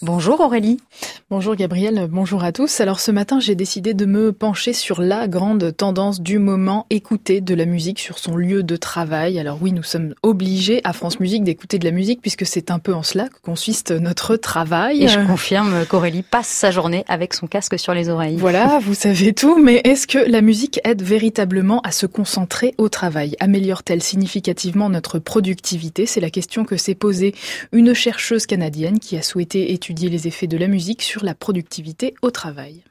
Bonjour Aurélie. Bonjour Gabriel, bonjour à tous. Alors ce matin, j'ai décidé de me pencher sur la grande tendance du moment, écouter de la musique sur son lieu de travail. Alors oui, nous sommes obligés à France Musique d'écouter de la musique puisque c'est un peu en cela que consiste notre travail. Et je confirme qu'Aurélie passe sa journée avec son casque sur les oreilles. Voilà, vous savez tout, mais est-ce que la musique aide véritablement à se concentrer au travail? Améliore-t-elle significativement notre productivité? C'est la question que s'est posée une chercheuse canadienne qui a souhaité étudier les effets de la musique sur la productivité au travail.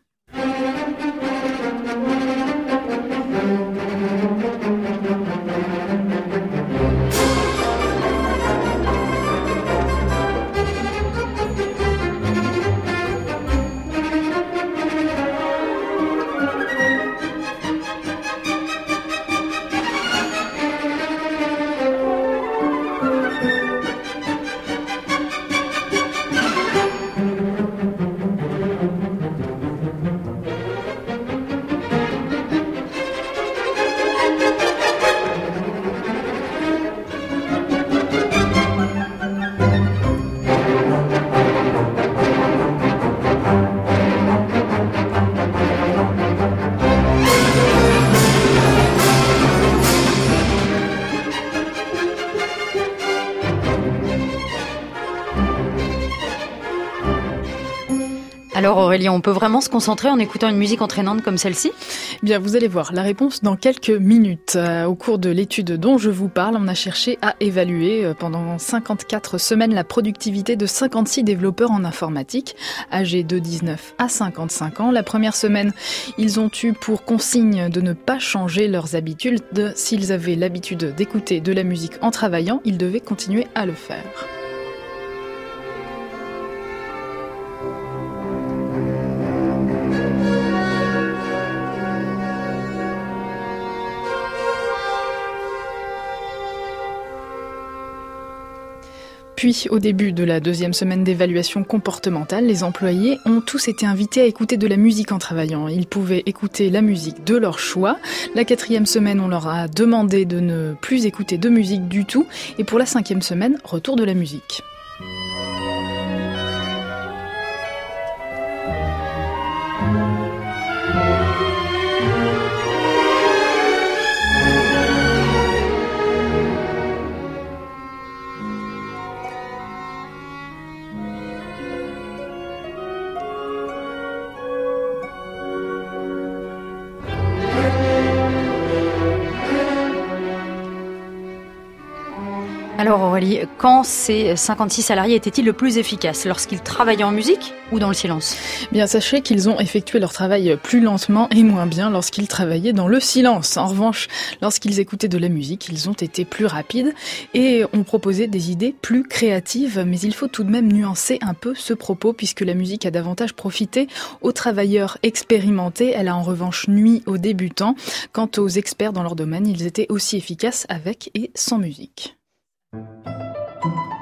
Alors Aurélie, on peut vraiment se concentrer en écoutant une musique entraînante comme celle-ci? Bien, vous allez voir la réponse dans quelques minutes. Euh, au cours de l'étude dont je vous parle, on a cherché à évaluer euh, pendant 54 semaines la productivité de 56 développeurs en informatique, âgés de 19 à 55 ans. La première semaine, ils ont eu pour consigne de ne pas changer leurs habitudes. S'ils avaient l'habitude d'écouter de la musique en travaillant, ils devaient continuer à le faire. Puis, au début de la deuxième semaine d'évaluation comportementale, les employés ont tous été invités à écouter de la musique en travaillant. Ils pouvaient écouter la musique de leur choix. La quatrième semaine, on leur a demandé de ne plus écouter de musique du tout. Et pour la cinquième semaine, retour de la musique. Alors Aurélie, quand ces 56 salariés étaient-ils le plus efficaces? Lorsqu'ils travaillaient en musique ou dans le silence? Bien, sachez qu'ils ont effectué leur travail plus lentement et moins bien lorsqu'ils travaillaient dans le silence. En revanche, lorsqu'ils écoutaient de la musique, ils ont été plus rapides et ont proposé des idées plus créatives. Mais il faut tout de même nuancer un peu ce propos puisque la musique a davantage profité aux travailleurs expérimentés. Elle a en revanche nuit aux débutants. Quant aux experts dans leur domaine, ils étaient aussi efficaces avec et sans musique. Música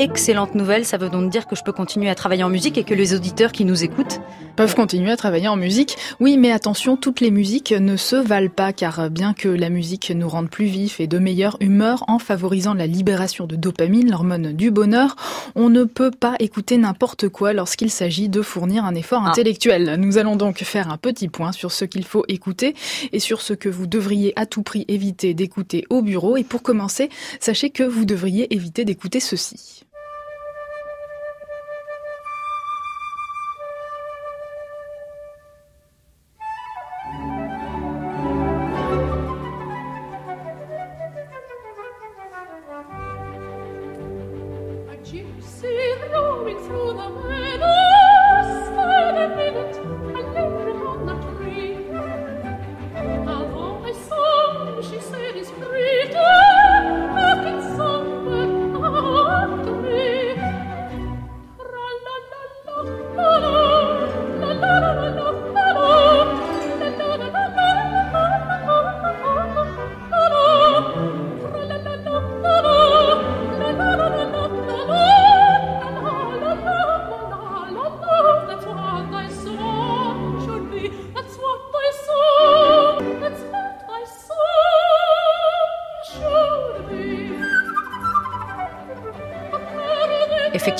excellente nouvelle. Ça veut donc dire que je peux continuer à travailler en musique et que les auditeurs qui nous écoutent peuvent continuer à travailler en musique. Oui, mais attention, toutes les musiques ne se valent pas, car bien que la musique nous rende plus vifs et de meilleure humeur en favorisant la libération de dopamine, l'hormone du bonheur, on ne peut pas écouter n'importe quoi lorsqu'il s'agit de fournir un effort ah. intellectuel. Nous allons donc faire un petit point sur ce qu'il faut écouter et sur ce que vous devriez à tout prix éviter d'écouter au bureau. Et pour commencer, sachez que vous devriez éviter d'écouter ceci.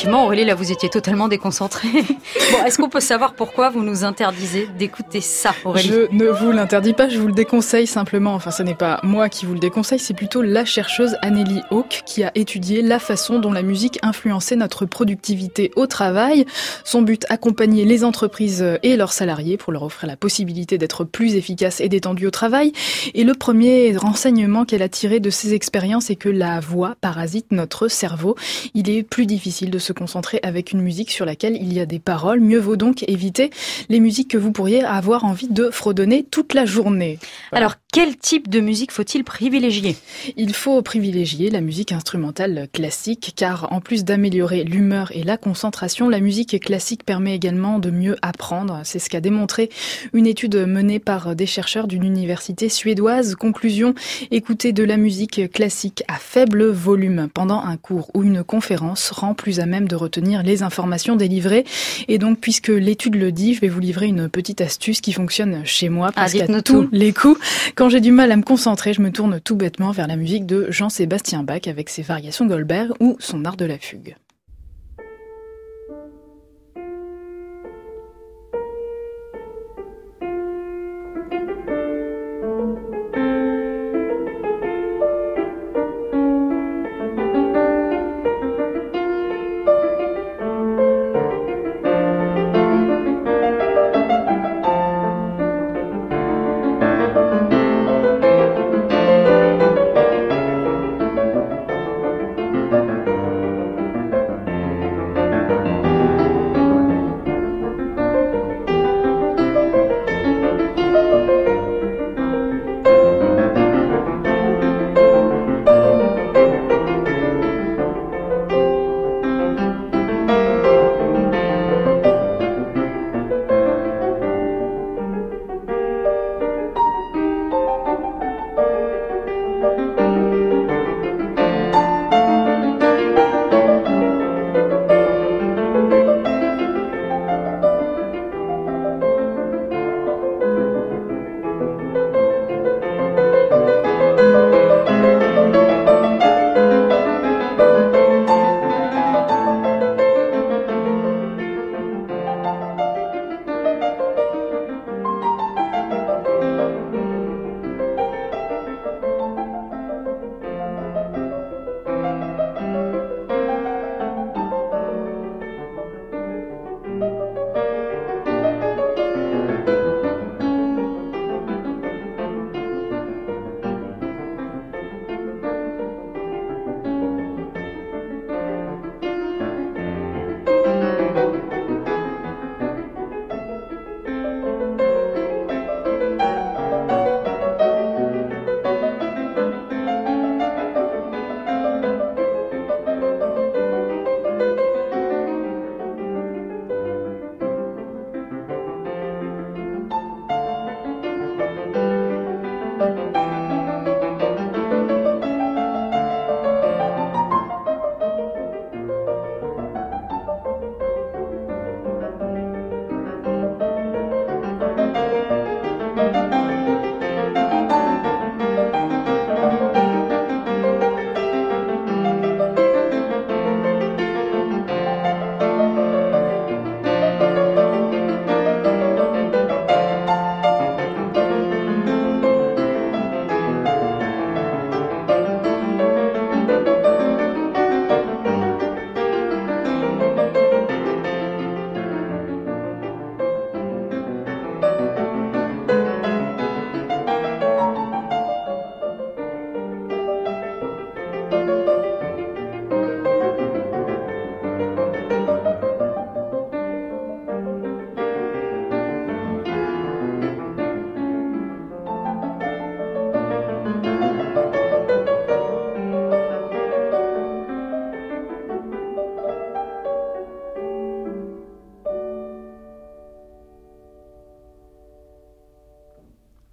Effectivement, Aurélie, là, vous étiez totalement déconcentrée. bon, est-ce qu'on peut savoir pourquoi vous nous interdisez d'écouter ça, Aurélie? Je ne vous l'interdis pas, je vous le déconseille simplement. Enfin, ce n'est pas moi qui vous le déconseille, c'est plutôt la chercheuse Anneli Hawke qui a étudié la façon dont la musique influençait notre productivité au travail. Son but, accompagner les entreprises et leurs salariés pour leur offrir la possibilité d'être plus efficaces et détendus au travail. Et le premier renseignement qu'elle a tiré de ces expériences est que la voix parasite notre cerveau. Il est plus difficile de se concentrer avec une musique sur laquelle il y a des paroles. Mieux vaut donc éviter les musiques que vous pourriez avoir envie de fredonner toute la journée. Alors, quel type de musique faut-il privilégier? Il faut privilégier la musique instrumentale classique car en plus d'améliorer l'humeur et la concentration, la musique classique permet également de mieux apprendre. C'est ce qu'a démontré une étude menée par des chercheurs d'une université suédoise. Conclusion, écouter de la musique classique à faible volume pendant un cours ou une conférence rend plus à même de retenir les informations délivrées. Et donc, puisque l'étude le dit, je vais vous livrer une petite astuce qui fonctionne chez moi parce ah, qu'à tous les coups, quand j'ai du mal à me concentrer, je me tourne tout bêtement vers la musique de Jean-Sébastien Bach avec ses variations Goldberg ou son art de la fugue.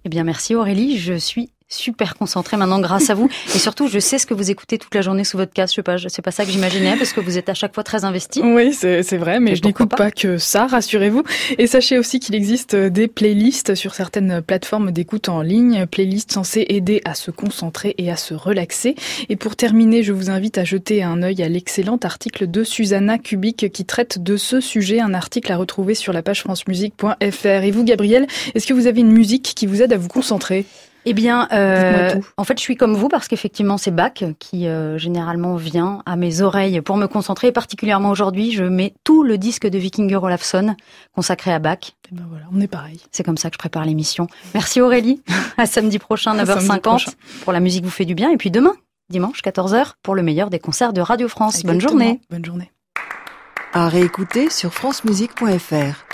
Eh bien, merci Aurélie. Je suis super concentré maintenant grâce à vous. Et surtout, je sais ce que vous écoutez toute la journée sous votre casque. Je sais pas, c'est pas ça que j'imaginais parce que vous êtes à chaque fois très investi. Oui, c'est vrai, mais, je n'écoute pas, que ça, rassurez-vous. Et sachez aussi qu'il existe des playlists sur certaines plateformes d'écoute en ligne, playlists censées aider à se concentrer et à se relaxer. Et pour terminer, je vous invite à jeter un œil à l'excellent article de Susanna Kubik qui traite de ce sujet, un article à retrouver sur la page francemusique.fr. Et vous, Gabriel, est-ce que vous avez une musique qui vous aide à vous concentrer? Eh bien, euh, en fait, je suis comme vous parce qu'effectivement, c'est Bach qui euh, généralement vient à mes oreilles pour me concentrer. particulièrement aujourd'hui, je mets tout le disque de Vikinger Olafsson consacré à Bach. Et eh ben voilà, on est pareil. C'est comme ça que je prépare l'émission. Merci Aurélie. à samedi prochain, 9h50 pour la musique vous fait du bien. Et puis demain, dimanche, 14h, pour le meilleur des concerts de Radio France. Bonne journée. Bonne journée. À réécouter sur francemusique.fr.